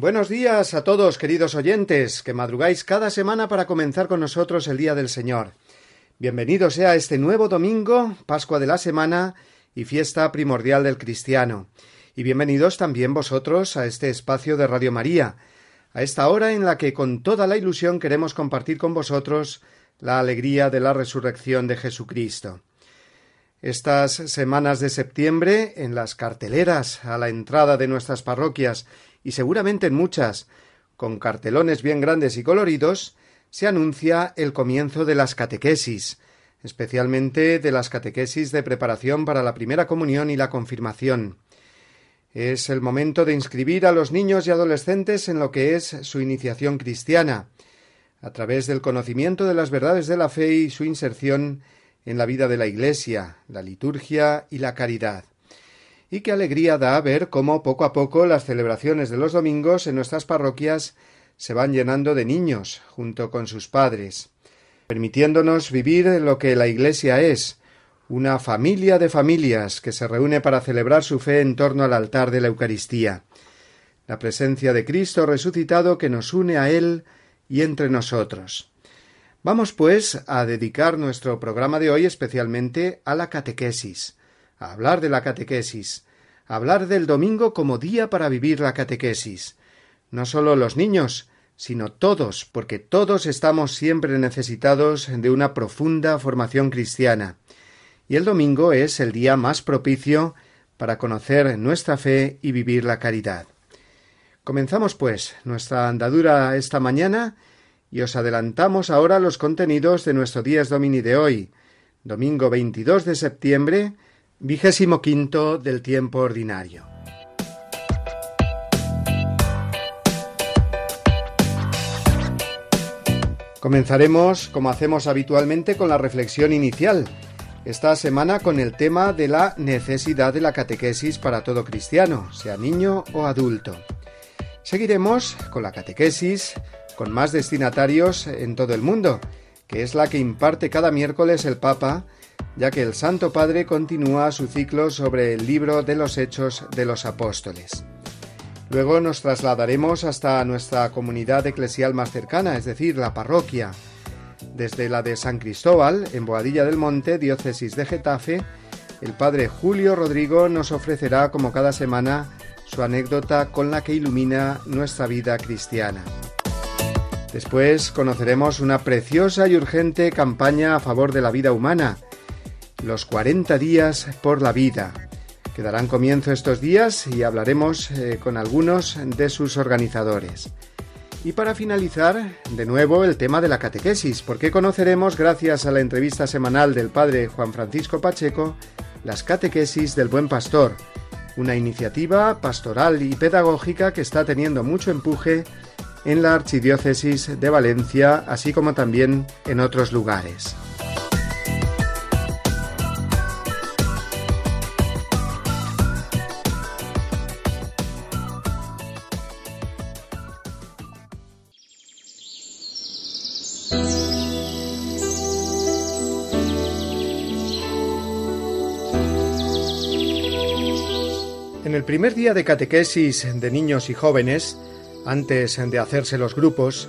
Buenos días a todos, queridos oyentes, que madrugáis cada semana para comenzar con nosotros el Día del Señor. Bienvenidos sea este nuevo domingo, Pascua de la semana y fiesta primordial del cristiano. Y bienvenidos también vosotros a este espacio de Radio María, a esta hora en la que con toda la ilusión queremos compartir con vosotros la alegría de la resurrección de Jesucristo. Estas semanas de septiembre, en las carteleras a la entrada de nuestras parroquias y seguramente en muchas, con cartelones bien grandes y coloridos, se anuncia el comienzo de las catequesis, especialmente de las catequesis de preparación para la primera comunión y la confirmación. Es el momento de inscribir a los niños y adolescentes en lo que es su iniciación cristiana, a través del conocimiento de las verdades de la fe y su inserción en la vida de la Iglesia, la liturgia y la caridad y qué alegría da ver cómo poco a poco las celebraciones de los domingos en nuestras parroquias se van llenando de niños junto con sus padres, permitiéndonos vivir lo que la Iglesia es, una familia de familias que se reúne para celebrar su fe en torno al altar de la Eucaristía, la presencia de Cristo resucitado que nos une a Él y entre nosotros. Vamos, pues, a dedicar nuestro programa de hoy especialmente a la catequesis, a hablar de la catequesis, hablar del domingo como día para vivir la catequesis. No solo los niños, sino todos, porque todos estamos siempre necesitados de una profunda formación cristiana. Y el domingo es el día más propicio para conocer nuestra fe y vivir la caridad. Comenzamos, pues, nuestra andadura esta mañana y os adelantamos ahora los contenidos de nuestro Días Domini de hoy, domingo 22 de septiembre, Vigésimo quinto del tiempo ordinario. Comenzaremos, como hacemos habitualmente, con la reflexión inicial. Esta semana con el tema de la necesidad de la catequesis para todo cristiano, sea niño o adulto. Seguiremos con la catequesis, con más destinatarios en todo el mundo, que es la que imparte cada miércoles el Papa ya que el Santo Padre continúa su ciclo sobre el libro de los Hechos de los Apóstoles. Luego nos trasladaremos hasta nuestra comunidad eclesial más cercana, es decir, la parroquia. Desde la de San Cristóbal, en Boadilla del Monte, diócesis de Getafe, el padre Julio Rodrigo nos ofrecerá, como cada semana, su anécdota con la que ilumina nuestra vida cristiana. Después conoceremos una preciosa y urgente campaña a favor de la vida humana, los 40 días por la vida, que darán comienzo estos días y hablaremos eh, con algunos de sus organizadores. Y para finalizar, de nuevo el tema de la catequesis, porque conoceremos, gracias a la entrevista semanal del padre Juan Francisco Pacheco, las catequesis del buen pastor, una iniciativa pastoral y pedagógica que está teniendo mucho empuje en la Archidiócesis de Valencia, así como también en otros lugares. El primer día de catequesis de niños y jóvenes, antes de hacerse los grupos,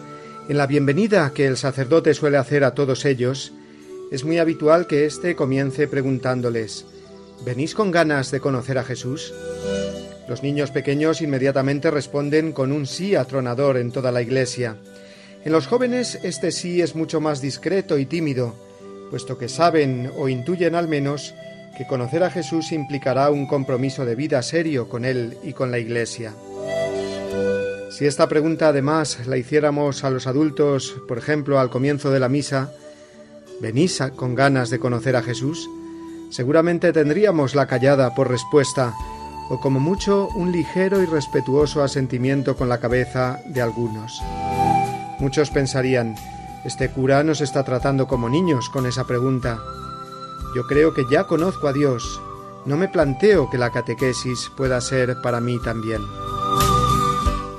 en la bienvenida que el sacerdote suele hacer a todos ellos, es muy habitual que éste comience preguntándoles ¿Venís con ganas de conocer a Jesús? Los niños pequeños inmediatamente responden con un sí atronador en toda la iglesia. En los jóvenes este sí es mucho más discreto y tímido, puesto que saben o intuyen al menos que conocer a Jesús implicará un compromiso de vida serio con Él y con la Iglesia. Si esta pregunta además la hiciéramos a los adultos, por ejemplo, al comienzo de la misa, ¿Venís con ganas de conocer a Jesús? Seguramente tendríamos la callada por respuesta, o como mucho un ligero y respetuoso asentimiento con la cabeza de algunos. Muchos pensarían, este cura nos está tratando como niños con esa pregunta. Yo creo que ya conozco a Dios. No me planteo que la catequesis pueda ser para mí también.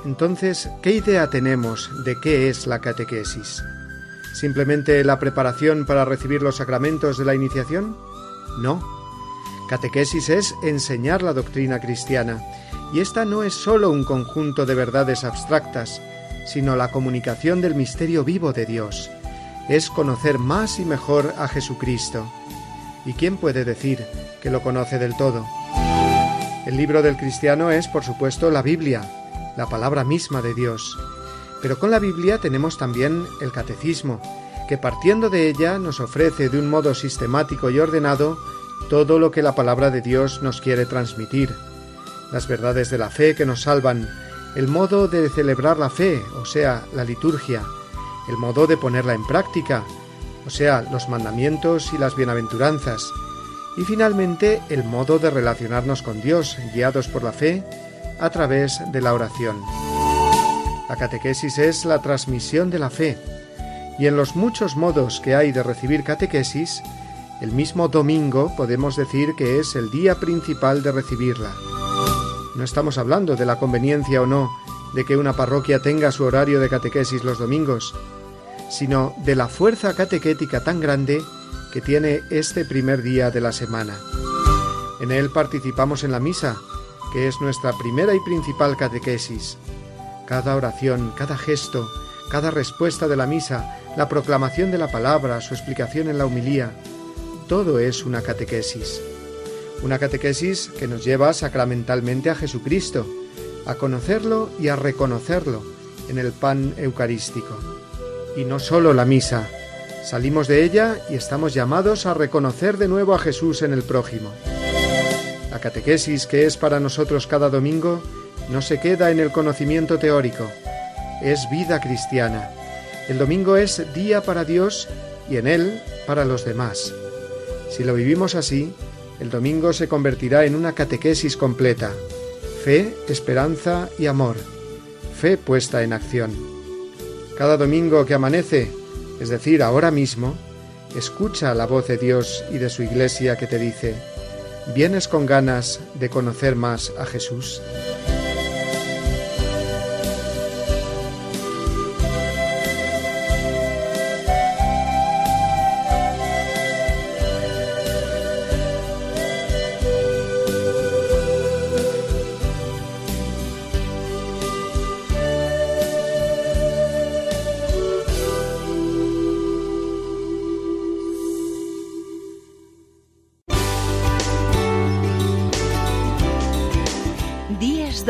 Entonces, ¿qué idea tenemos de qué es la catequesis? ¿Simplemente la preparación para recibir los sacramentos de la iniciación? No. Catequesis es enseñar la doctrina cristiana, y esta no es sólo un conjunto de verdades abstractas, sino la comunicación del misterio vivo de Dios. Es conocer más y mejor a Jesucristo. ¿Y quién puede decir que lo conoce del todo? El libro del cristiano es, por supuesto, la Biblia, la palabra misma de Dios. Pero con la Biblia tenemos también el catecismo, que partiendo de ella nos ofrece de un modo sistemático y ordenado todo lo que la palabra de Dios nos quiere transmitir, las verdades de la fe que nos salvan, el modo de celebrar la fe, o sea, la liturgia, el modo de ponerla en práctica, o sea, los mandamientos y las bienaventuranzas, y finalmente el modo de relacionarnos con Dios, guiados por la fe, a través de la oración. La catequesis es la transmisión de la fe, y en los muchos modos que hay de recibir catequesis, el mismo domingo podemos decir que es el día principal de recibirla. No estamos hablando de la conveniencia o no de que una parroquia tenga su horario de catequesis los domingos, sino de la fuerza catequética tan grande que tiene este primer día de la semana. En él participamos en la misa, que es nuestra primera y principal catequesis. Cada oración, cada gesto, cada respuesta de la misa, la proclamación de la palabra, su explicación en la humilía, todo es una catequesis. Una catequesis que nos lleva sacramentalmente a Jesucristo, a conocerlo y a reconocerlo en el pan eucarístico. Y no solo la misa, salimos de ella y estamos llamados a reconocer de nuevo a Jesús en el prójimo. La catequesis que es para nosotros cada domingo no se queda en el conocimiento teórico, es vida cristiana. El domingo es día para Dios y en él para los demás. Si lo vivimos así, el domingo se convertirá en una catequesis completa. Fe, esperanza y amor. Fe puesta en acción. Cada domingo que amanece, es decir, ahora mismo, escucha la voz de Dios y de su iglesia que te dice, ¿vienes con ganas de conocer más a Jesús?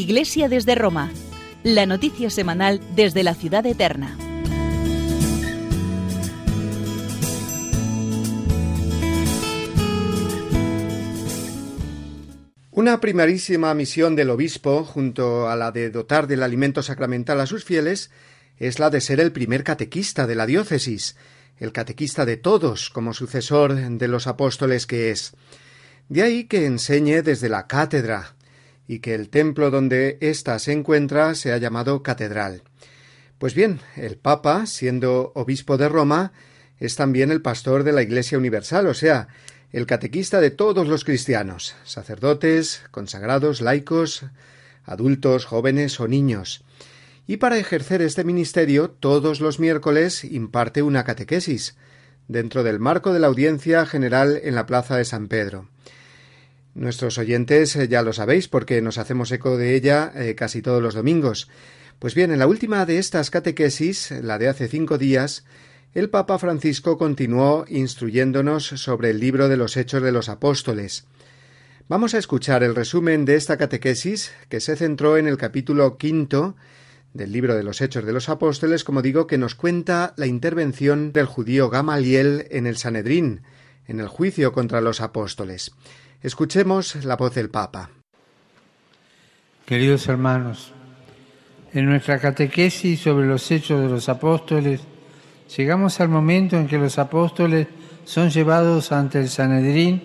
Iglesia desde Roma, la noticia semanal desde la ciudad eterna. Una primarísima misión del obispo, junto a la de dotar del alimento sacramental a sus fieles, es la de ser el primer catequista de la diócesis, el catequista de todos, como sucesor de los apóstoles que es. De ahí que enseñe desde la cátedra, y que el templo donde ésta se encuentra se ha llamado catedral. Pues bien, el Papa, siendo obispo de Roma, es también el pastor de la Iglesia Universal, o sea, el catequista de todos los cristianos, sacerdotes, consagrados, laicos, adultos, jóvenes o niños. Y para ejercer este ministerio, todos los miércoles imparte una catequesis, dentro del marco de la audiencia general en la Plaza de San Pedro. Nuestros oyentes eh, ya lo sabéis porque nos hacemos eco de ella eh, casi todos los domingos. Pues bien, en la última de estas catequesis, la de hace cinco días, el Papa Francisco continuó instruyéndonos sobre el libro de los Hechos de los Apóstoles. Vamos a escuchar el resumen de esta catequesis que se centró en el capítulo quinto del libro de los Hechos de los Apóstoles, como digo, que nos cuenta la intervención del judío Gamaliel en el Sanedrín, en el juicio contra los apóstoles. Escuchemos la voz del Papa. Queridos hermanos, en nuestra catequesis sobre los hechos de los apóstoles, llegamos al momento en que los apóstoles son llevados ante el Sanedrín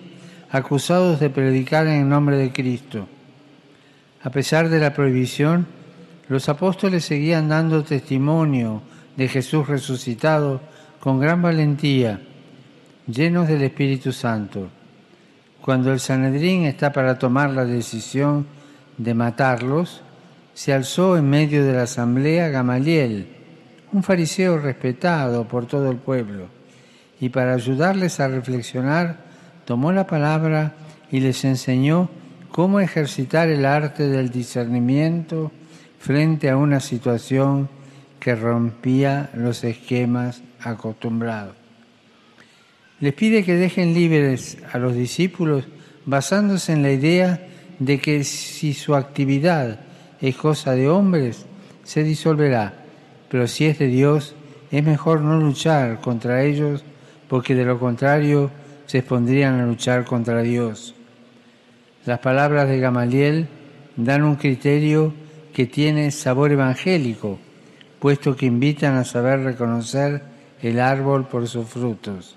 acusados de predicar en nombre de Cristo. A pesar de la prohibición, los apóstoles seguían dando testimonio de Jesús resucitado con gran valentía, llenos del Espíritu Santo. Cuando el Sanedrín está para tomar la decisión de matarlos, se alzó en medio de la asamblea Gamaliel, un fariseo respetado por todo el pueblo, y para ayudarles a reflexionar, tomó la palabra y les enseñó cómo ejercitar el arte del discernimiento frente a una situación que rompía los esquemas acostumbrados les pide que dejen libres a los discípulos basándose en la idea de que si su actividad es cosa de hombres, se disolverá, pero si es de Dios, es mejor no luchar contra ellos, porque de lo contrario se expondrían a luchar contra Dios. Las palabras de Gamaliel dan un criterio que tiene sabor evangélico, puesto que invitan a saber reconocer el árbol por sus frutos.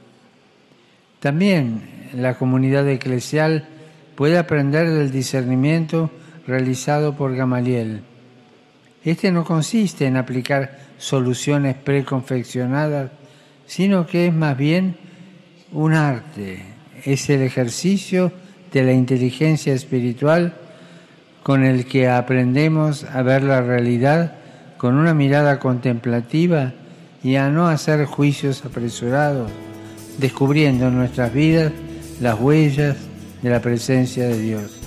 También la comunidad eclesial puede aprender del discernimiento realizado por Gamaliel. Este no consiste en aplicar soluciones preconfeccionadas, sino que es más bien un arte, es el ejercicio de la inteligencia espiritual con el que aprendemos a ver la realidad con una mirada contemplativa y a no hacer juicios apresurados descubriendo en nuestras vidas las huellas de la presencia de Dios.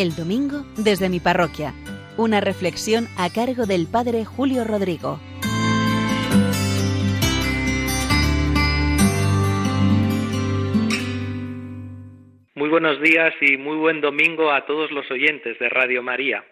El domingo desde mi parroquia. Una reflexión a cargo del Padre Julio Rodrigo. Muy buenos días y muy buen domingo a todos los oyentes de Radio María.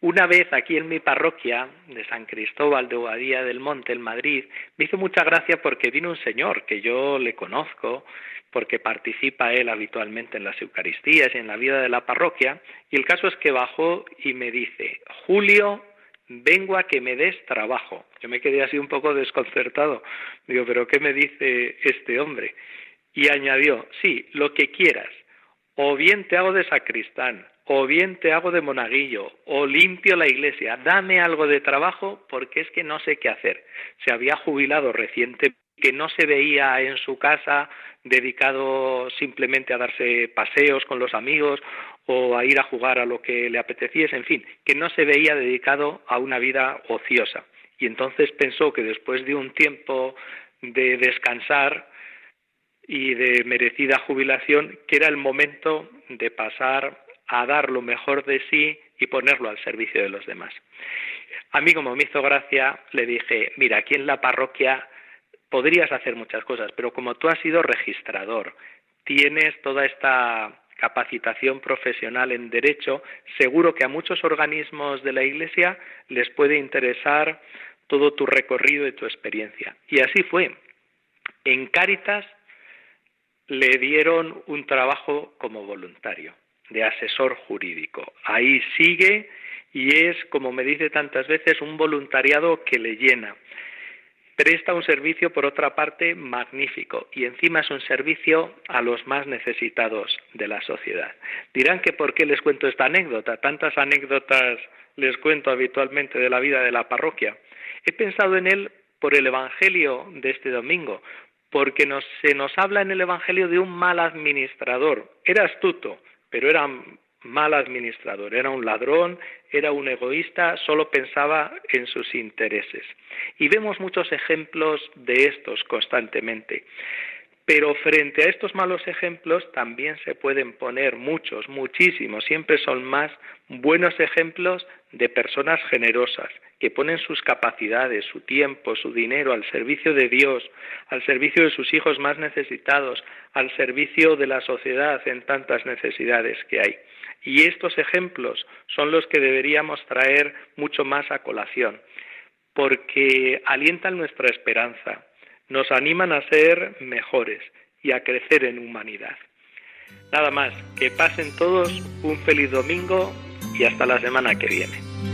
Una vez aquí en mi parroquia de San Cristóbal de Boadía del Monte, en Madrid, me hizo mucha gracia porque vino un señor que yo le conozco, porque participa él habitualmente en las Eucaristías y en la vida de la parroquia, y el caso es que bajó y me dice, Julio, vengo a que me des trabajo. Yo me quedé así un poco desconcertado. Digo, pero ¿qué me dice este hombre? Y añadió, sí, lo que quieras. O bien te hago de sacristán, o bien te hago de monaguillo, o limpio la iglesia. Dame algo de trabajo porque es que no sé qué hacer. Se había jubilado recientemente que no se veía en su casa dedicado simplemente a darse paseos con los amigos o a ir a jugar a lo que le apeteciese, en fin, que no se veía dedicado a una vida ociosa. Y entonces pensó que después de un tiempo de descansar y de merecida jubilación, que era el momento de pasar a dar lo mejor de sí y ponerlo al servicio de los demás. A mí, como me hizo gracia, le dije, mira, aquí en la parroquia podrías hacer muchas cosas, pero como tú has sido registrador, tienes toda esta capacitación profesional en derecho, seguro que a muchos organismos de la Iglesia les puede interesar todo tu recorrido y tu experiencia. Y así fue. En Cáritas le dieron un trabajo como voluntario, de asesor jurídico. Ahí sigue y es, como me dice tantas veces, un voluntariado que le llena presta un servicio, por otra parte, magnífico y encima es un servicio a los más necesitados de la sociedad. Dirán que por qué les cuento esta anécdota, tantas anécdotas les cuento habitualmente de la vida de la parroquia. He pensado en él por el Evangelio de este domingo, porque se nos habla en el Evangelio de un mal administrador. Era astuto, pero era mal administrador, era un ladrón, era un egoísta, solo pensaba en sus intereses. Y vemos muchos ejemplos de estos constantemente. Pero frente a estos malos ejemplos también se pueden poner muchos, muchísimos, siempre son más buenos ejemplos de personas generosas, que ponen sus capacidades, su tiempo, su dinero al servicio de Dios, al servicio de sus hijos más necesitados, al servicio de la sociedad en tantas necesidades que hay. Y estos ejemplos son los que deberíamos traer mucho más a colación, porque alientan nuestra esperanza, nos animan a ser mejores y a crecer en humanidad. Nada más, que pasen todos un feliz domingo y hasta la semana que viene.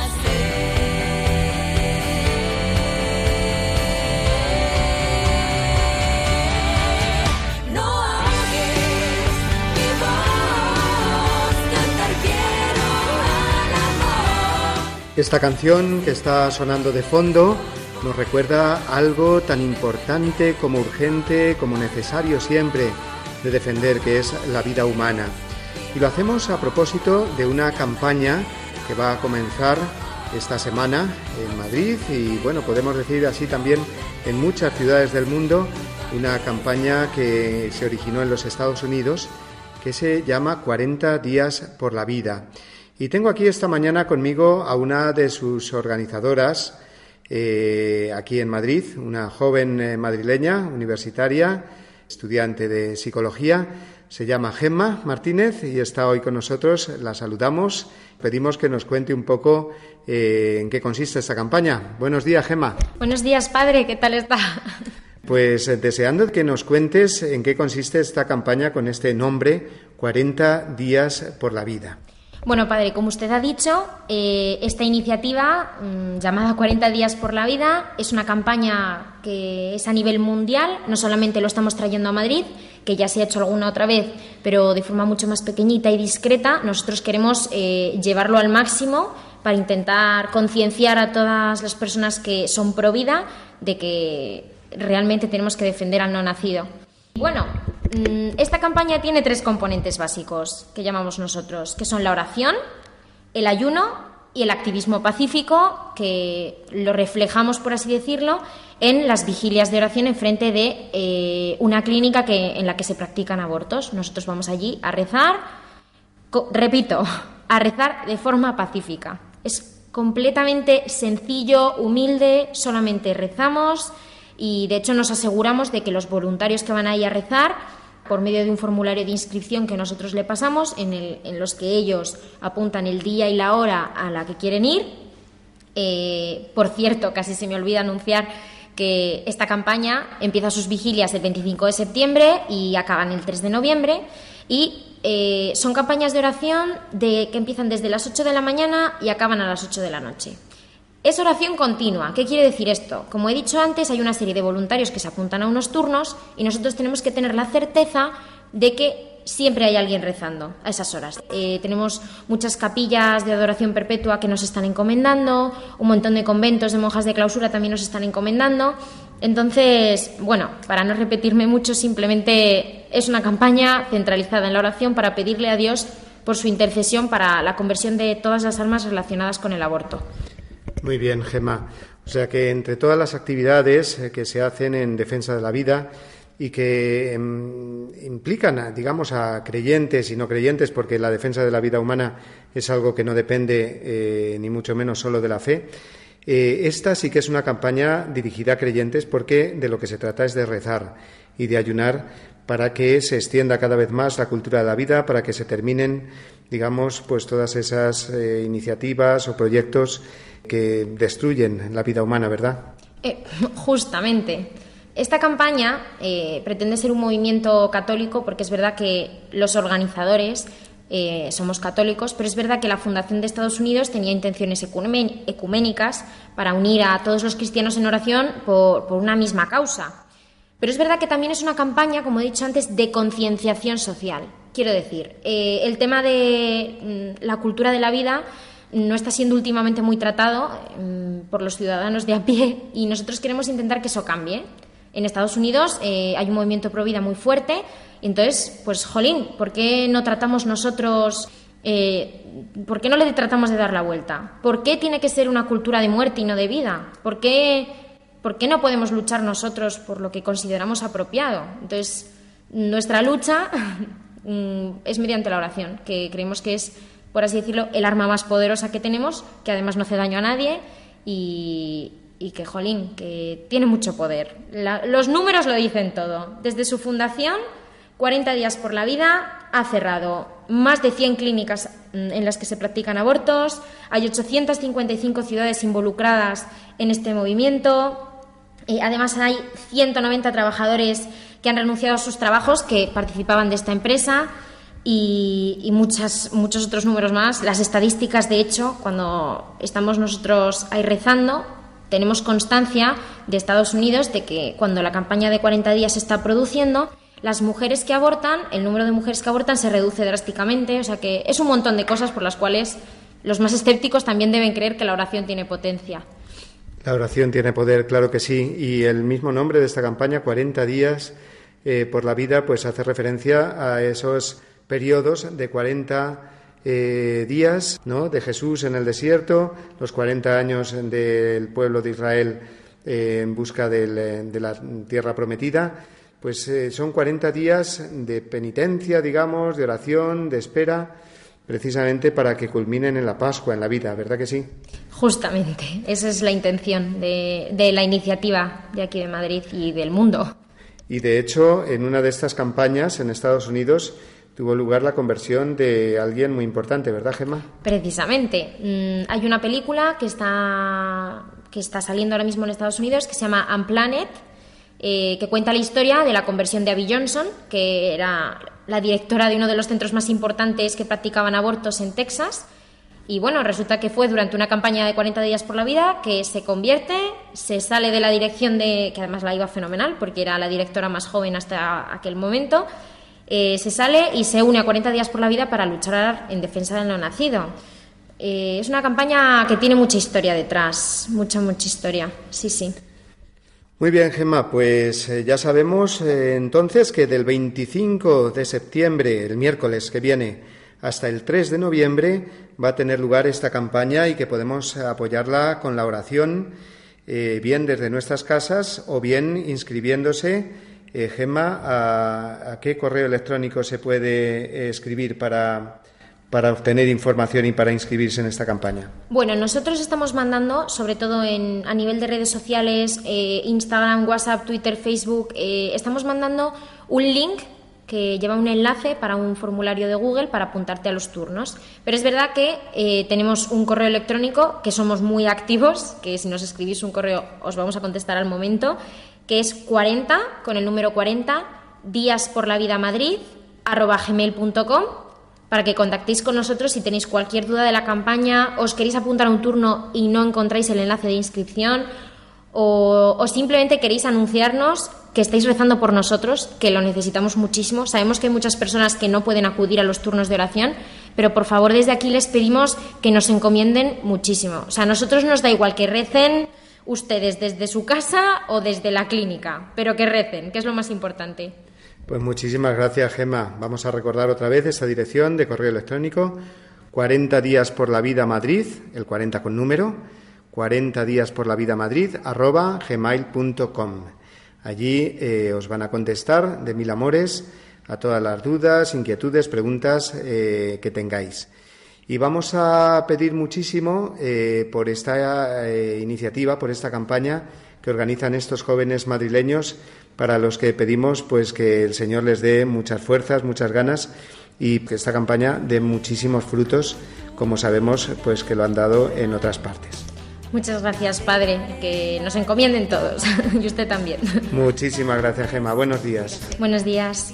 Esta canción que está sonando de fondo nos recuerda algo tan importante como urgente, como necesario siempre de defender, que es la vida humana. Y lo hacemos a propósito de una campaña que va a comenzar esta semana en Madrid y bueno, podemos decir así también en muchas ciudades del mundo, una campaña que se originó en los Estados Unidos que se llama 40 días por la vida. Y tengo aquí esta mañana conmigo a una de sus organizadoras eh, aquí en Madrid, una joven eh, madrileña, universitaria, estudiante de psicología. Se llama Gemma Martínez y está hoy con nosotros. La saludamos. Pedimos que nos cuente un poco eh, en qué consiste esta campaña. Buenos días, Gemma. Buenos días, padre, ¿qué tal está? Pues deseando que nos cuentes en qué consiste esta campaña con este nombre, 40 días por la vida. Bueno, padre, como usted ha dicho, eh, esta iniciativa mm, llamada 40 días por la vida es una campaña que es a nivel mundial, no solamente lo estamos trayendo a Madrid, que ya se ha hecho alguna otra vez, pero de forma mucho más pequeñita y discreta, nosotros queremos eh, llevarlo al máximo para intentar concienciar a todas las personas que son pro vida de que realmente tenemos que defender al no nacido. Bueno, esta campaña tiene tres componentes básicos que llamamos nosotros, que son la oración, el ayuno y el activismo pacífico, que lo reflejamos, por así decirlo, en las vigilias de oración en frente de eh, una clínica que, en la que se practican abortos. Nosotros vamos allí a rezar, repito, a rezar de forma pacífica. Es completamente sencillo, humilde, solamente rezamos y de hecho nos aseguramos de que los voluntarios que van ahí a rezar por medio de un formulario de inscripción que nosotros le pasamos, en, el- los que ellos apuntan el día y la hora a la que quieren ir. Eh, por cierto, casi se me olvida anunciar que esta campaña empieza sus vigilias el 25 de septiembre y acaban el 3 de noviembre. Y eh, son campañas de oración de, que empiezan desde las 8 de la mañana y acaban a las 8 de la noche. Es oración continua. ¿Qué quiere decir esto? Como he dicho antes, hay una serie de voluntarios que se apuntan a unos turnos y nosotros tenemos que tener la certeza de que siempre hay alguien rezando a esas horas. Eh, tenemos muchas capillas de adoración perpetua que nos están encomendando, un montón de conventos de monjas de clausura también nos están encomendando. Entonces, bueno, para no repetirme mucho, simplemente es una campaña centralizada en la oración para pedirle a Dios por su intercesión para la conversión de todas las almas relacionadas con el aborto. Muy bien, Gemma. O sea que entre todas las actividades eh, que se hacen en defensa de la vida y que em, implican, digamos, a creyentes y no creyentes, porque la defensa de la vida humana es algo que no depende eh, ni mucho menos solo de la fe, eh, esta sí que es una campaña dirigida a creyentes porque de lo que se trata es de rezar y de ayunar para que se extienda cada vez más la cultura de la vida, para que se terminen, digamos, pues todas esas iniciativas o proyectos que destruyen la vida humana, ¿verdad? Eh, justamente. Esta campaña eh, pretende ser un movimiento católico porque es verdad que los organizadores eh, somos católicos, pero es verdad que la Fundación de Estados Unidos tenía intenciones ecuménicas para unir a todos los cristianos en oración por, una misma causa. Pero es verdad que también es una campaña, como he dicho antes, de concienciación social. Quiero decir, el tema de mm, la cultura de la vida no está siendo últimamente muy tratado mm, por los ciudadanos de a pie y nosotros queremos intentar que eso cambie. En Estados Unidos eh, hay un movimiento pro vida muy fuerte entonces, pues, jolín, ¿por qué no tratamos nosotros, eh, por qué no le tratamos de dar la vuelta? ¿Por qué tiene que ser una cultura de muerte y no de vida? ¿Por qué, por qué no podemos luchar nosotros por lo que consideramos apropiado? Entonces, nuestra lucha mm, es mediante la oración, que creemos que es, por así decirlo, el arma más poderosa que tenemos, que además no hace daño a nadie y, que, jolín, que tiene mucho poder. los números lo dicen todo. Desde su fundación, 40 días por la vida, ha cerrado más de 100 clínicas mm, en las que se practican abortos, hay 855 ciudades involucradas en este movimiento, además hay 190 trabajadores que han renunciado a sus trabajos que participaban de esta empresa y, muchas, muchos otros números más. Las estadísticas, de hecho, cuando estamos nosotros ahí rezando, tenemos constancia de Estados Unidos de que cuando la campaña de 40 días se está produciendo, las mujeres que abortan, el número de mujeres que abortan se reduce drásticamente. O sea que es un montón de cosas por las cuales los más escépticos también deben creer que la oración tiene potencia. La oración tiene poder, claro que sí. Y el mismo nombre de esta campaña, 40 días eh, por la vida, pues hace referencia a esos periodos de 40 eh, días ¿no? de Jesús en el desierto, los 40 años del pueblo de Israel eh, en busca eh, de la tierra prometida, pues son 40 días de penitencia, digamos, de oración, de espera, precisamente para que culminen en la Pascua, en la vida, ¿verdad que sí? Justamente, esa es la intención de, de la iniciativa de aquí de Madrid y del mundo. Y de hecho, en una de estas campañas en Estados Unidos, tuvo lugar la conversión de alguien muy importante, ¿verdad, Gemma? Precisamente. Mm, hay una película que está, que está saliendo ahora mismo en Estados Unidos que se llama Unplanet, eh, que cuenta la historia de la conversión de Abby Johnson, que era la directora de uno de los centros más importantes que practicaban abortos en Texas. Y bueno, resulta que fue durante una campaña de 40 días por la vida que se convierte, se sale de la dirección de, que además la iba fenomenal porque era la directora más joven hasta aquel momento, eh, se sale y se une a 40 días por la vida para luchar en defensa del no nacido. Eh, es una campaña que tiene mucha historia detrás, mucha, mucha historia. Sí, sí. Muy bien, Gemma, pues eh, ya sabemos entonces que del 25 de septiembre, el miércoles que viene, hasta el 3 de noviembre va a tener lugar esta campaña y que podemos apoyarla con la oración, bien desde nuestras casas o bien inscribiéndose eh, Gemma, ¿a, qué correo electrónico se puede eh, escribir para, para obtener información y para inscribirse en esta campaña? Bueno, nosotros estamos mandando, sobre todo a nivel de redes sociales, eh, Instagram, WhatsApp, Twitter, Facebook, estamos mandando un link que lleva un enlace para un formulario de Google para apuntarte a los turnos. Pero es verdad que tenemos un correo electrónico, que somos muy activos, que si nos escribís un correo os vamos a contestar al momento, que es 40, con el número 40, días por la vida Madrid, arroba gmail.com, para que contactéis con nosotros si tenéis cualquier duda de la campaña, os queréis apuntar a un turno y no encontráis el enlace de inscripción, o, simplemente queréis anunciarnos que estáis rezando por nosotros, que lo necesitamos muchísimo. Sabemos que hay muchas personas que no pueden acudir a los turnos de oración, pero por favor desde aquí les pedimos que nos encomienden muchísimo. O sea, a nosotros nos da igual que recen ustedes desde su casa o desde la clínica, pero que recen, que es lo más importante. Pues muchísimas gracias, Gemma. Vamos a recordar otra vez esa dirección de correo electrónico 40 días por la vida Madrid, el 40 con número, 40 días por la vida Madrid, arroba gmail.com. Allí eh, os van a contestar de mil amores a todas las dudas, inquietudes, preguntas eh, que tengáis. Y vamos a pedir muchísimo eh, por esta eh, iniciativa, por esta campaña que organizan estos jóvenes madrileños, para los que pedimos pues que el Señor les dé muchas fuerzas, muchas ganas y que esta campaña dé muchísimos frutos, como sabemos pues que lo han dado en otras partes. Muchas gracias, Padre, que nos encomienden todos y usted también. Muchísimas gracias, Gema. Buenos días. Buenos días.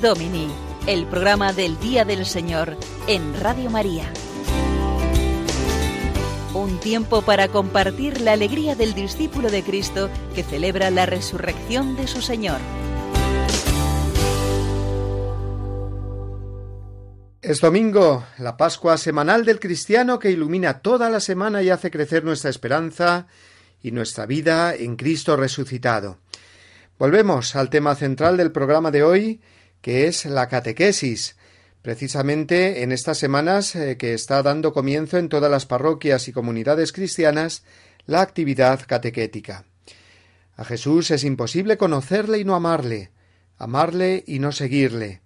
Domini, el programa del Día del Señor en Radio María. Un tiempo para compartir la alegría del discípulo de Cristo que celebra la resurrección de su Señor. Es domingo, la Pascua semanal del cristiano que ilumina toda la semana y hace crecer nuestra esperanza y nuestra vida en Cristo resucitado. Volvemos al tema central del programa de hoy, que es la catequesis, precisamente en estas semanas eh, que está dando comienzo en todas las parroquias y comunidades cristianas la actividad catequética. A Jesús es imposible conocerle y no amarle, amarle y no seguirle.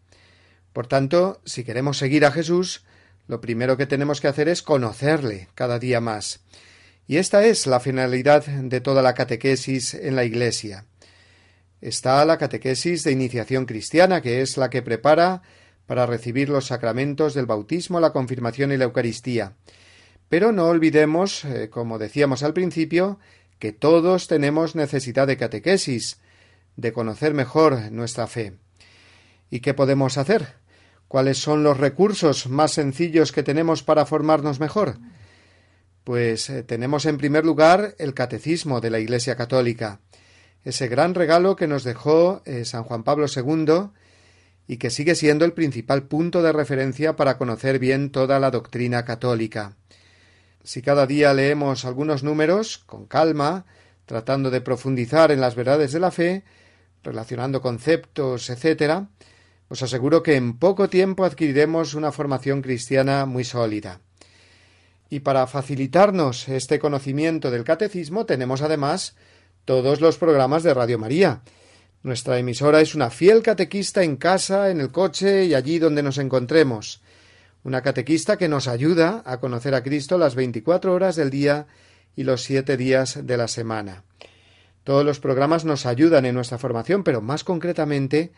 Por tanto, si queremos seguir a Jesús, lo primero que tenemos que hacer es conocerle cada día más. Y esta es la finalidad de toda la catequesis en la Iglesia está la catequesis de iniciación cristiana, que es la que prepara para recibir los sacramentos del bautismo, la confirmación y la Eucaristía. Pero no olvidemos, eh, como decíamos al principio, que todos tenemos necesidad de catequesis, de conocer mejor nuestra fe. ¿Y qué podemos hacer? ¿Cuáles son los recursos más sencillos que tenemos para formarnos mejor? Pues eh, tenemos en primer lugar el catecismo de la Iglesia Católica ese gran regalo que nos dejó eh, San Juan Pablo II y que sigue siendo el principal punto de referencia para conocer bien toda la doctrina católica. Si cada día leemos algunos números, con calma, tratando de profundizar en las verdades de la fe, relacionando conceptos, etc., os aseguro que en poco tiempo adquiriremos una formación cristiana muy sólida. Y para facilitarnos este conocimiento del catecismo tenemos además todos los programas de Radio María. Nuestra emisora es una fiel catequista en casa, en el coche y allí donde nos encontremos. Una catequista que nos ayuda a conocer a Cristo las veinticuatro horas del día y los siete días de la semana. Todos los programas nos ayudan en nuestra formación, pero más concretamente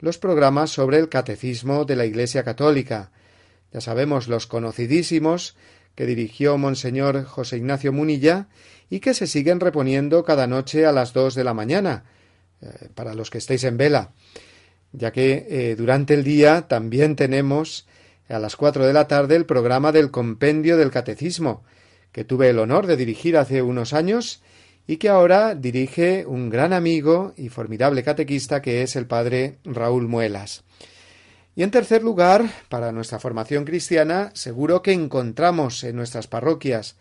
los programas sobre el catecismo de la Iglesia Católica. Ya sabemos los conocidísimos que dirigió Monseñor José Ignacio Munilla y que se siguen reponiendo cada noche a las dos de la mañana, eh, para los que estéis en vela, ya que eh, durante el día también tenemos a las cuatro de la tarde el programa del Compendio del Catecismo, que tuve el honor de dirigir hace unos años y que ahora dirige un gran amigo y formidable catequista que es el padre Raúl Muelas. Y en tercer lugar, para nuestra formación cristiana, seguro que encontramos en nuestras parroquias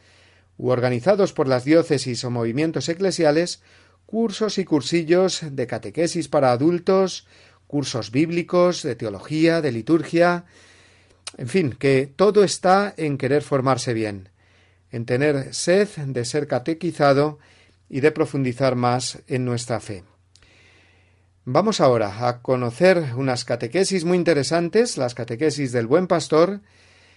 u organizados por las diócesis o movimientos eclesiales cursos y cursillos de catequesis para adultos, cursos bíblicos, de teología, de liturgia, en fin, que todo está en querer formarse bien, en tener sed de ser catequizado y de profundizar más en nuestra fe. Vamos ahora a conocer unas catequesis muy interesantes, las catequesis del buen pastor,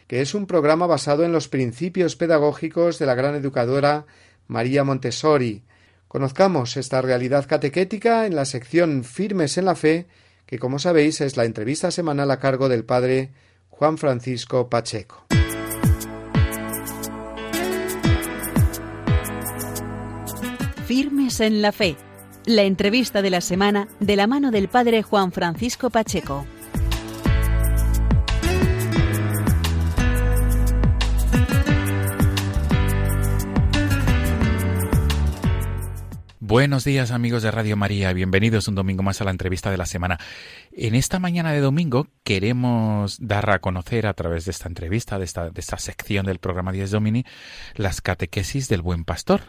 que es un programa basado en los principios pedagógicos de la gran educadora María Montessori. Conozcamos esta realidad catequética en la sección Firmes en la Fe, que como sabéis es la entrevista semanal a cargo del padre Juan Francisco Pacheco. Firmes en la Fe, la entrevista de la semana de la mano del padre Juan Francisco Pacheco. Buenos días amigos de Radio María, bienvenidos un domingo más a la entrevista de la semana. En esta mañana de domingo queremos dar a conocer a través de esta entrevista, de esta, de esta sección del programa 10 Domini, las catequesis del buen pastor.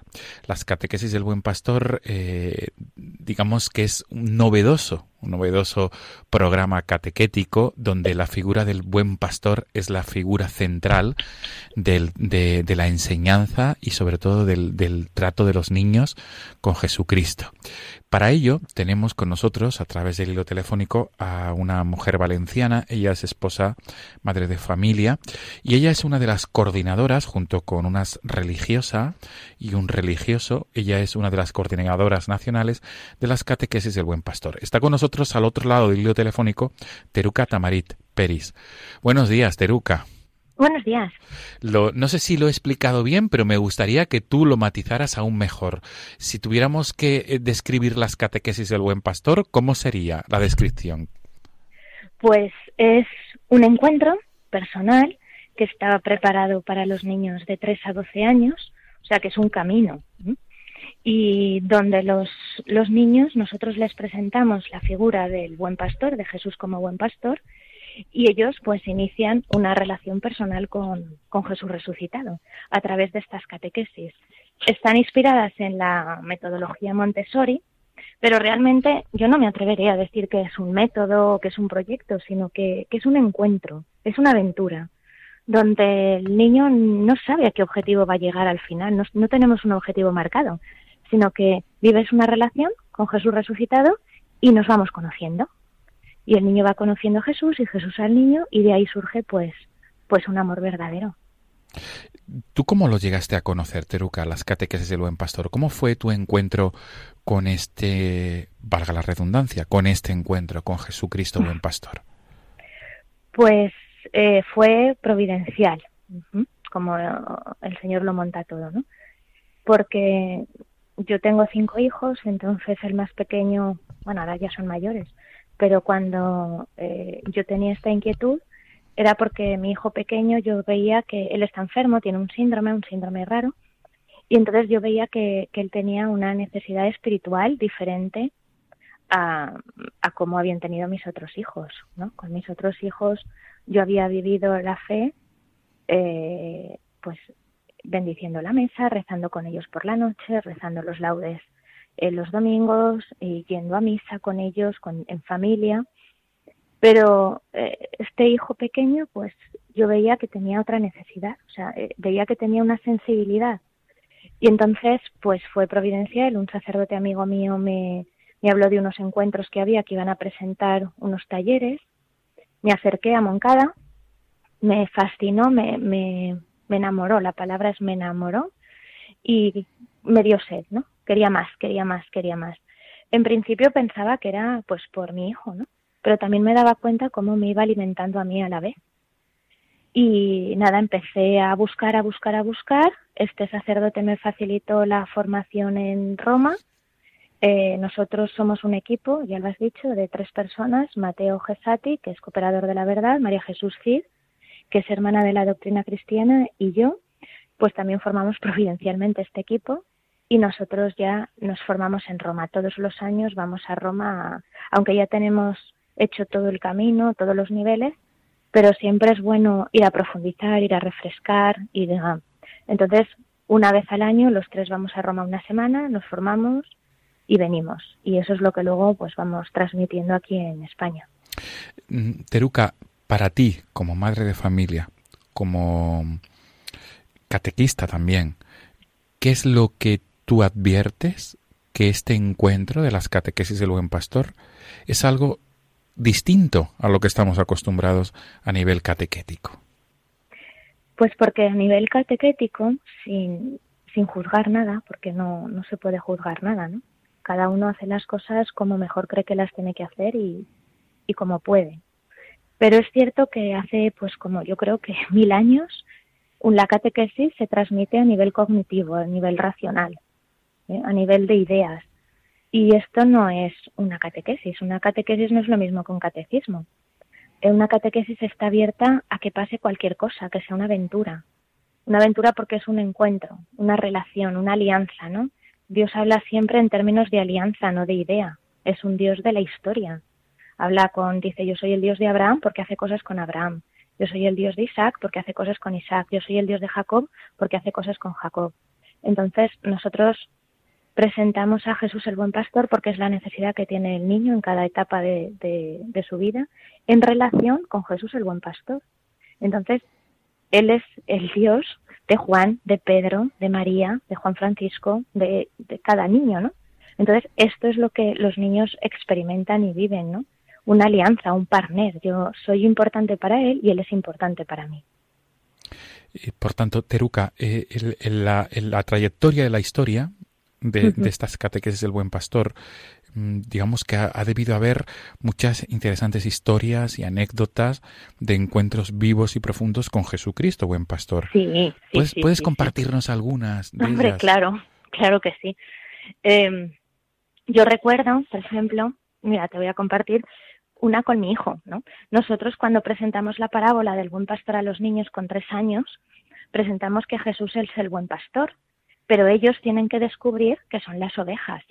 Las catequesis del buen pastor, eh, digamos que es novedoso novedoso programa catequético donde la figura del buen pastor es la figura central de, la enseñanza y sobre todo del trato de los niños con Jesucristo. Para ello tenemos con nosotros a través del hilo telefónico a una mujer valenciana, ella es esposa, madre de familia y ella es una de las coordinadoras junto con una religiosa y un religioso, ella es una de las coordinadoras nacionales de las catequesis del buen pastor. Está con nosotros al otro lado del hilo telefónico Teruca Tamarit Peris. Buenos días, Teruca. Buenos días. Lo, no sé si lo he explicado bien, pero me gustaría que tú lo matizaras aún mejor. Si tuviéramos que eh, describir las catequesis del buen pastor, ¿cómo sería la descripción? Pues es un encuentro personal que está preparado para los niños de 3 a 12 años, o sea que es un camino. Y donde los, los niños nosotros les presentamos la figura del buen pastor, de Jesús como buen pastor, y ellos pues inician una relación personal con, Jesús resucitado a través de estas catequesis. Están inspiradas en la metodología Montessori, pero realmente yo no me atrevería a decir que es un método o que es un proyecto, sino que, que, es un encuentro, es una aventura, donde el niño no sabe a qué objetivo va a llegar al final, no, no tenemos un objetivo marcado, sino que vives una relación con Jesús resucitado y nos vamos conociendo y el niño va conociendo a Jesús y Jesús al niño y de ahí surge pues pues un amor verdadero. ¿Tú cómo lo llegaste a conocer, Teruca, las catequesis del buen pastor? ¿Cómo fue tu encuentro con este, valga la redundancia, con este encuentro con Jesucristo buen pastor? Pues eh, fue providencial, como el Señor lo monta todo, ¿no? Porque yo tengo cinco hijos, entonces el más pequeño, bueno, ahora ya son mayores, pero cuando eh, yo tenía esta inquietud era porque mi hijo pequeño yo veía que él está enfermo, tiene un síndrome, un síndrome raro, y entonces yo veía que, él tenía una necesidad espiritual diferente a, a cómo habían tenido mis otros hijos, ¿no? Con mis otros hijos yo había vivido la fe, eh, pues bendiciendo la mesa, rezando con ellos por la noche, rezando los laudes eh, los domingos y yendo a misa con ellos, con, en familia. Pero eh, este hijo pequeño, pues yo veía que tenía otra necesidad, o sea, eh, veía que tenía una sensibilidad. Y entonces, pues fue providencial, un sacerdote amigo mío me, me habló de unos encuentros que había que iban a presentar unos talleres. Me acerqué a Moncada, me fascinó, me, me, me enamoró, la palabra es me enamoró y me dio sed, ¿no? Quería más, quería más, quería más. En principio pensaba que era pues por mi hijo, ¿no? Pero también me daba cuenta cómo me iba alimentando a mí a la vez. Y nada, empecé a buscar, a buscar, a buscar. Este sacerdote me facilitó la formación en Roma. Eh, nosotros somos un equipo, ya lo has dicho, de tres personas. Mateo Gesati, que es cooperador de la verdad, María Jesús Cid, que es hermana de la doctrina cristiana, y yo, pues también formamos providencialmente este equipo y nosotros ya nos formamos en Roma. Todos los años vamos a Roma, aunque ya tenemos hecho todo el camino, todos los niveles, pero siempre es bueno ir a profundizar, ir a refrescar, y entonces una vez al año los tres vamos a Roma una semana, nos formamos y venimos y eso es lo que luego pues vamos transmitiendo aquí en España. Mm, Teruca, para ti como madre de familia, como catequista también, ¿qué es lo que tú adviertes que este encuentro de las catequesis del buen pastor es algo distinto a lo que estamos acostumbrados a nivel catequético? Pues porque a nivel catequético, sin, sin juzgar nada, porque no, no se puede juzgar nada, ¿no? Cada uno hace las cosas como mejor cree que las tiene que hacer y, y como puede. Pero es cierto que hace, pues como yo creo que mil años, la catequesis se transmite a nivel cognitivo, a nivel racional. ¿Eh? a nivel de ideas. Y esto no es una catequesis. Una catequesis no es lo mismo que un catecismo. Eh, una catequesis está abierta a que pase cualquier cosa, que sea una aventura. Una aventura porque es un encuentro, una relación, una alianza, ¿no? Dios habla siempre en términos de alianza, no de idea. Es un Dios de la historia. Habla con, dice, yo soy el Dios de Abraham porque hace cosas con Abraham. Yo soy el Dios de Isaac porque hace cosas con Isaac. Yo soy el Dios de Jacob porque hace cosas con Jacob. Entonces, nosotros presentamos a Jesús el buen pastor porque es la necesidad que tiene el niño en cada etapa de, de, su vida en relación con Jesús el buen pastor. Entonces, Él es el Dios de Juan, de Pedro, de María, de Juan Francisco, de, de cada niño, ¿no? Entonces, esto es lo que los niños experimentan y viven, ¿no? Una alianza, un partner. Yo soy importante para él y él es importante para mí. Por tanto, Teruca, eh, la, trayectoria de la historia de, estas catequesis del buen pastor, mm, digamos que ha, debido haber muchas interesantes historias y anécdotas de encuentros vivos y profundos con Jesucristo, buen pastor. Sí, ¿Puedes, ¿puedes compartirnos algunas de Hombre, claro, claro que sí. Em, yo recuerdo, por ejemplo, mira, te voy a compartir una con mi hijo, ¿no? Nosotros cuando presentamos la parábola del buen pastor a los niños con tres años, presentamos que Jesús es el buen pastor, pero ellos tienen que descubrir que son las ovejas,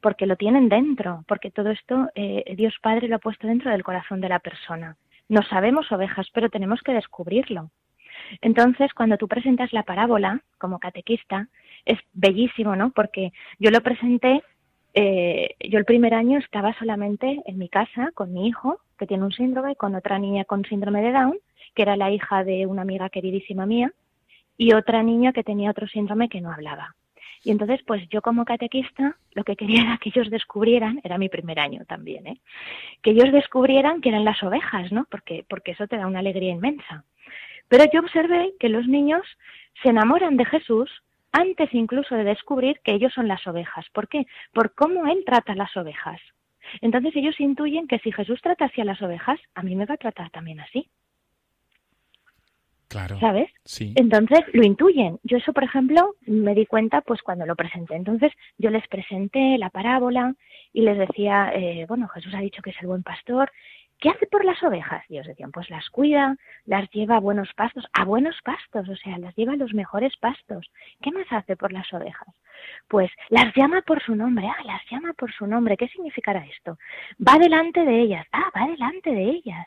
porque lo tienen dentro, porque todo esto eh, Dios Padre lo ha puesto dentro del corazón de la persona. No sabemos ovejas, pero tenemos que descubrirlo. Entonces, cuando tú presentas la parábola como catequista, es bellísimo, ¿no? Porque yo lo presenté eh, yo el primer año estaba solamente en mi casa con mi hijo, que tiene un síndrome, con otra niña con síndrome de Down, que era la hija de una amiga queridísima mía, y otra niña que tenía otro síndrome que no hablaba. Y entonces, pues yo como catequista, lo que quería era que ellos descubrieran, era mi primer año también, ¿eh? que ellos descubrieran que eran las ovejas, ¿no? Porque, porque eso te da una alegría inmensa. Pero yo observé que los niños se enamoran de Jesús antes incluso de descubrir que ellos son las ovejas. ¿Por qué? Por cómo Él trata a las ovejas. Entonces ellos intuyen que si Jesús trata así a las ovejas, a mí me va a tratar también así. Claro. ¿Sabes? Sí. Entonces lo intuyen. Yo eso, por ejemplo, me di cuenta pues cuando lo presenté. Entonces yo les presenté la parábola y les decía, eh, bueno, Jesús ha dicho que es el buen pastor ¿qué hace por las ovejas? Y ellos decían, pues las cuida, las lleva a buenos pastos, a buenos pastos, o sea, las lleva a los mejores pastos. ¿Qué más hace por las ovejas? Pues las llama por su nombre, ah, las llama por su nombre. ¿Qué significará esto? Va delante de ellas, ah, va delante de ellas.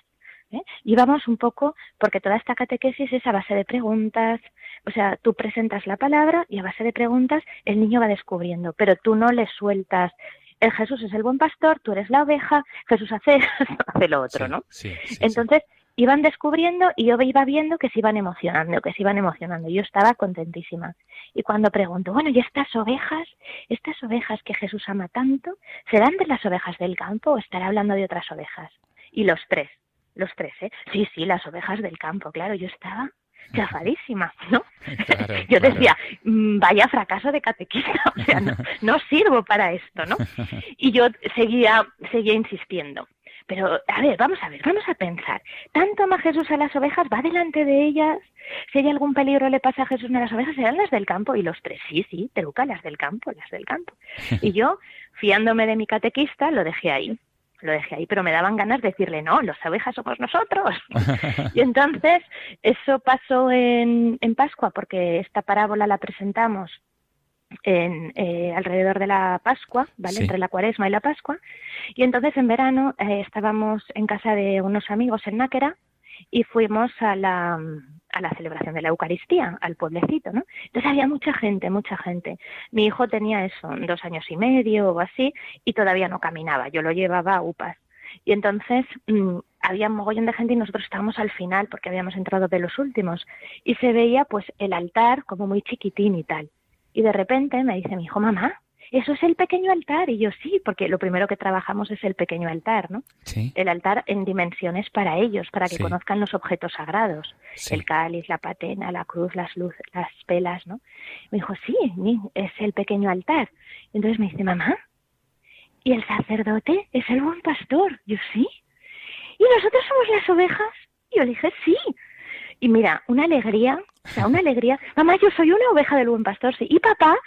¿Eh? Y vamos un poco, porque toda esta catequesis es a base de preguntas, o sea, tú presentas la palabra y a base de preguntas el niño va descubriendo, pero tú no le sueltas el Jesús es el buen pastor, tú eres la oveja, Jesús hace, hace lo otro, ¿no? Sí, Entonces iban descubriendo y yo iba viendo que se iban emocionando, que se iban emocionando. Yo estaba contentísima. Y cuando pregunto, bueno, ¿y estas ovejas, estas ovejas que Jesús ama tanto, serán de las ovejas del campo o estará hablando de otras ovejas? Y los tres, los tres, ¿eh? Sí, sí, las ovejas del campo, claro, yo estaba chafadísima, ¿no? Yo decía, mm, vaya fracaso de catequista, o sea, no, sirvo para esto, ¿no? Y yo seguía, seguía insistiendo. Pero, a ver, vamos a ver, vamos a pensar. ¿Tanto ama Jesús a las ovejas? ¿Va delante de ellas? Si hay algún peligro le pasa a Jesús a las ovejas, serán las del campo. Y los tres, sí, sí, Teruca, las del campo, las del campo. Y yo, fiándome de mi catequista, lo dejé ahí lo dejé ahí, pero me daban ganas de decirle, no, los abejas somos nosotros. y entonces eso pasó en, en Pascua, porque esta parábola la presentamos en, eh, alrededor de la Pascua, ¿vale? Entre la Cuaresma y la Pascua. Y entonces en verano eh, estábamos en casa de unos amigos en Náquera y fuimos a la, a la celebración de la Eucaristía, al pueblecito, ¿no? Entonces había mucha gente, mucha gente. Mi hijo tenía eso, dos años y medio o así, y todavía no caminaba, yo lo llevaba a UPAS. Y entonces mm, había un mogollón de gente y nosotros estábamos al final porque habíamos entrado de los últimos. Y se veía pues el altar como muy chiquitín y tal. Y de repente me dice mi hijo, mamá, eso es el pequeño altar. Y yo sí, porque lo primero que trabajamos es el pequeño altar, ¿no? Sí. El altar en dimensiones para ellos, para que conozcan los objetos sagrados. El cáliz, la patena, la cruz, las luces, las pelas, ¿no? Me dijo, sí, es el pequeño altar. Entonces me dice, mamá, ¿y el sacerdote es el buen pastor? Yo sí. ¿Y nosotros somos las ovejas? Y yo le dije, sí. Y mira, una alegría, o sea, una alegría. Mamá, yo soy una oveja del buen pastor, sí. Y papá,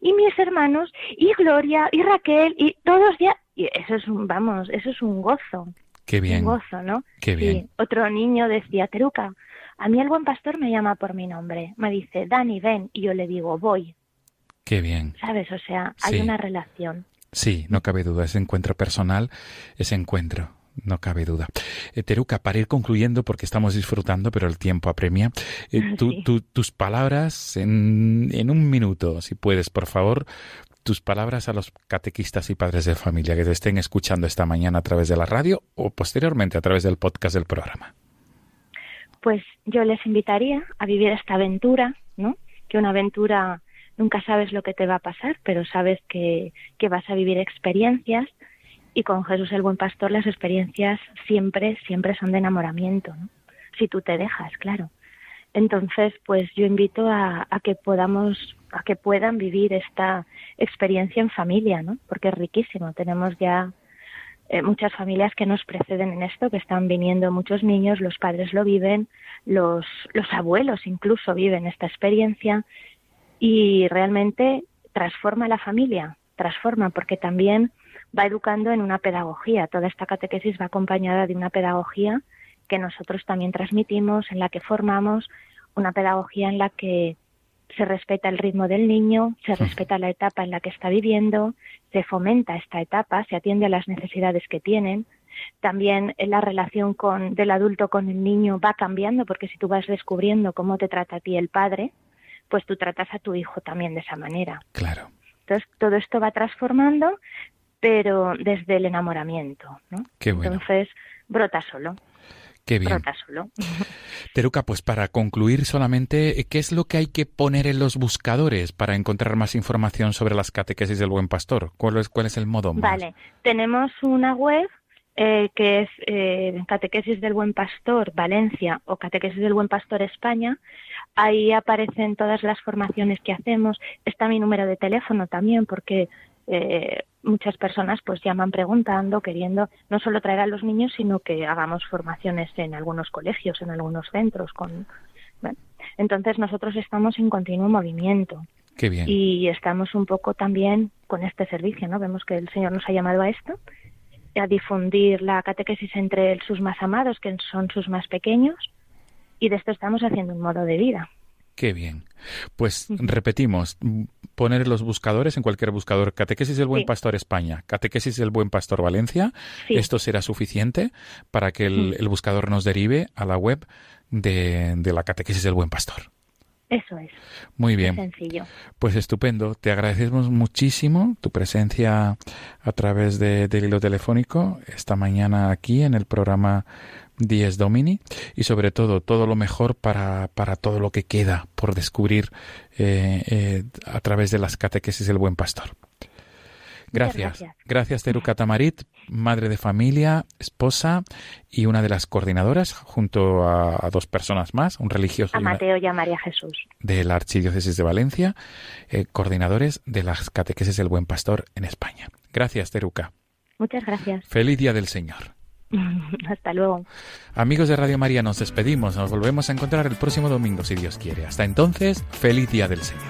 y mis hermanos, y Gloria, y Raquel, y todos ya. Y eso es un, vamos, eso es un gozo. Qué bien. Un gozo, ¿no? Qué bien. otro niño decía, Teruca, a mí el buen pastor me llama por mi nombre. Me dice, Dani, ven. Y yo le digo, voy. Qué bien. ¿Sabes? O sea, hay una relación. Sí, no cabe duda. Ese encuentro personal, ese encuentro no cabe duda. Eh, Teruca, para ir concluyendo, porque estamos disfrutando, pero el tiempo apremia, eh, tus palabras en, en, un minuto, si puedes, por favor, tus palabras a los catequistas y padres de familia que te estén escuchando esta mañana a través de la radio o posteriormente a través del podcast del programa. Pues yo les invitaría a vivir esta aventura, ¿no? Que una aventura nunca sabes lo que te va a pasar, pero sabes que, que vas a vivir experiencias y con Jesús el buen pastor las experiencias siempre, siempre son de enamoramiento, ¿no? Si tú te dejas, claro. Entonces, pues yo invito a, que podamos, a que puedan vivir esta experiencia en familia, ¿no? Porque es riquísimo. Tenemos ya eh, muchas familias que nos preceden en esto, que están viniendo muchos niños, los padres lo viven, los, los abuelos incluso viven esta experiencia y realmente transforma la familia, transforma porque también va educando en una pedagogía. Toda esta catequesis va acompañada de una pedagogía que nosotros también transmitimos, en la que formamos, una pedagogía en la que se respeta el ritmo del niño, se respeta la etapa en la que está viviendo, se fomenta esta etapa, se atiende a las necesidades que tienen. También la relación con, del adulto con el niño va cambiando porque si tú vas descubriendo cómo te trata a ti el padre, pues tú tratas a tu hijo también de esa manera. Claro. Entonces todo esto va transformando, pero desde el enamoramiento, ¿no? Qué bueno. Entonces brota solo. Qué bien. Teruca, pues para concluir solamente, ¿qué es lo que hay que poner en los buscadores para encontrar más información sobre las catequesis del Buen Pastor? ¿Cuál es, cuál es el modo? Vale, tenemos una web eh, que es eh, Catequesis del Buen Pastor Valencia o Catequesis del Buen Pastor España. Ahí aparecen todas las formaciones que hacemos. Está mi número de teléfono también porque eh, muchas personas pues llaman preguntando, queriendo no solo traer a los niños, sino que hagamos formaciones en algunos colegios, en algunos centros. Con, entonces nosotros estamos en continuo movimiento. Qué bien. Y estamos un poco también con este servicio, ¿no? Vemos que el Señor nos ha llamado a esto, a difundir la catequesis entre sus más amados, que son sus más pequeños, y de esto estamos haciendo un modo de vida. Qué bien. Pues repetimos, poner los buscadores en cualquier buscador. Catequesis del Buen Pastor España, Catequesis del Buen Pastor Valencia. Esto será suficiente para que el, buscador nos derive a la web de, la Catequesis del Buen Pastor. Eso es. Muy bien. sencillo. Pues estupendo. Te agradecemos muchísimo tu presencia a través del hilo telefónico esta mañana aquí en el programa Dies Domini y sobre todo todo lo mejor para, para todo lo que queda por descubrir eh, eh, a través de las catequesis del buen pastor. Gracias. Gracias, Teruca Tamarit, madre de familia, esposa y una de las coordinadoras, junto a, dos personas más, un religioso. A Mateo y a María Jesús. De la Archidiócesis de Valencia, eh, coordinadores de las catequesis del Buen Pastor en España. Gracias, Teruca. Muchas gracias. Feliz Día del Señor. Hasta luego. Amigos de Radio María, nos despedimos. Nos volvemos a encontrar el próximo domingo, si Dios quiere. Hasta entonces, feliz Día del Señor.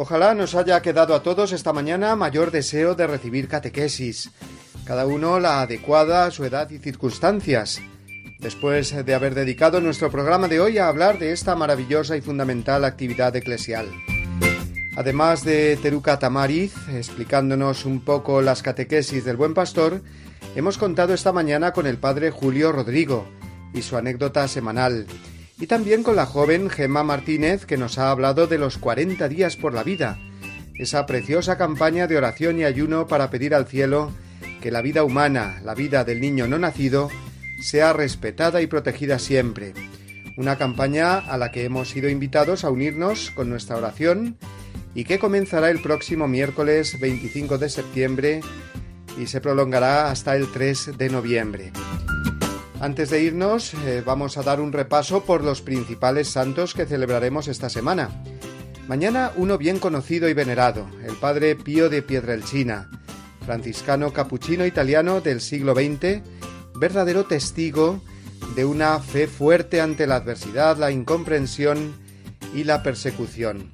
Ojalá nos haya quedado a todos esta mañana mayor deseo de recibir catequesis, cada uno la adecuada a su edad y circunstancias después de haber dedicado nuestro programa de hoy a hablar de esta maravillosa y fundamental actividad eclesial. Además de Teruca Tamariz, explicándonos un poco las catequesis del buen pastor, hemos contado esta mañana con el padre Julio Rodrigo y su anécdota semanal, y también con la joven Gemma Martínez que nos ha hablado de los 40 días por la vida, esa preciosa campaña de oración y ayuno para pedir al cielo que la vida humana, la vida del niño no nacido, sea respetada y protegida siempre. Una campaña a la que hemos sido invitados a unirnos con nuestra oración y que comenzará el próximo miércoles 25 de septiembre y se prolongará hasta el 3 de noviembre. Antes de irnos, eh, vamos a dar un repaso por los principales santos que celebraremos esta semana. Mañana uno bien conocido y venerado, el padre Pío de Piedraelcina, franciscano capuchino italiano del siglo XX, verdadero testigo de una fe fuerte ante la adversidad, la incomprensión y la persecución.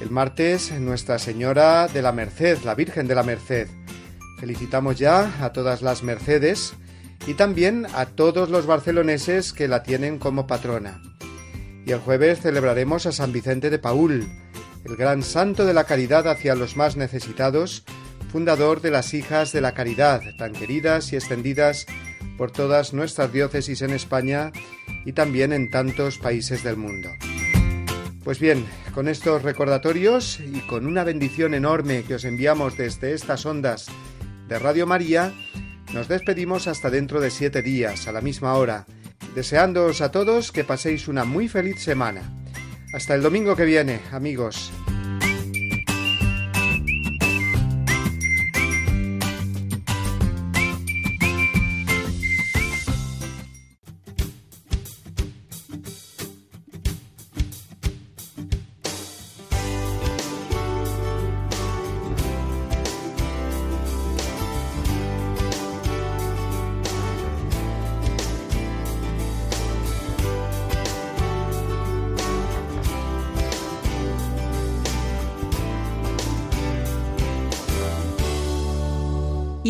El martes, Nuestra Señora de la Merced, la Virgen de la Merced. Felicitamos ya a todas las Mercedes y también a todos los barceloneses que la tienen como patrona. Y el jueves celebraremos a San Vicente de Paul, el gran santo de la caridad hacia los más necesitados, fundador de las Hijas de la Caridad, tan queridas y extendidas por todas nuestras diócesis en España y también en tantos países del mundo. Pues bien, con estos recordatorios y con una bendición enorme que os enviamos desde estas ondas de Radio María, nos despedimos hasta dentro de siete días, a la misma hora, deseándoos a todos que paséis una muy feliz semana. Hasta el domingo que viene, amigos.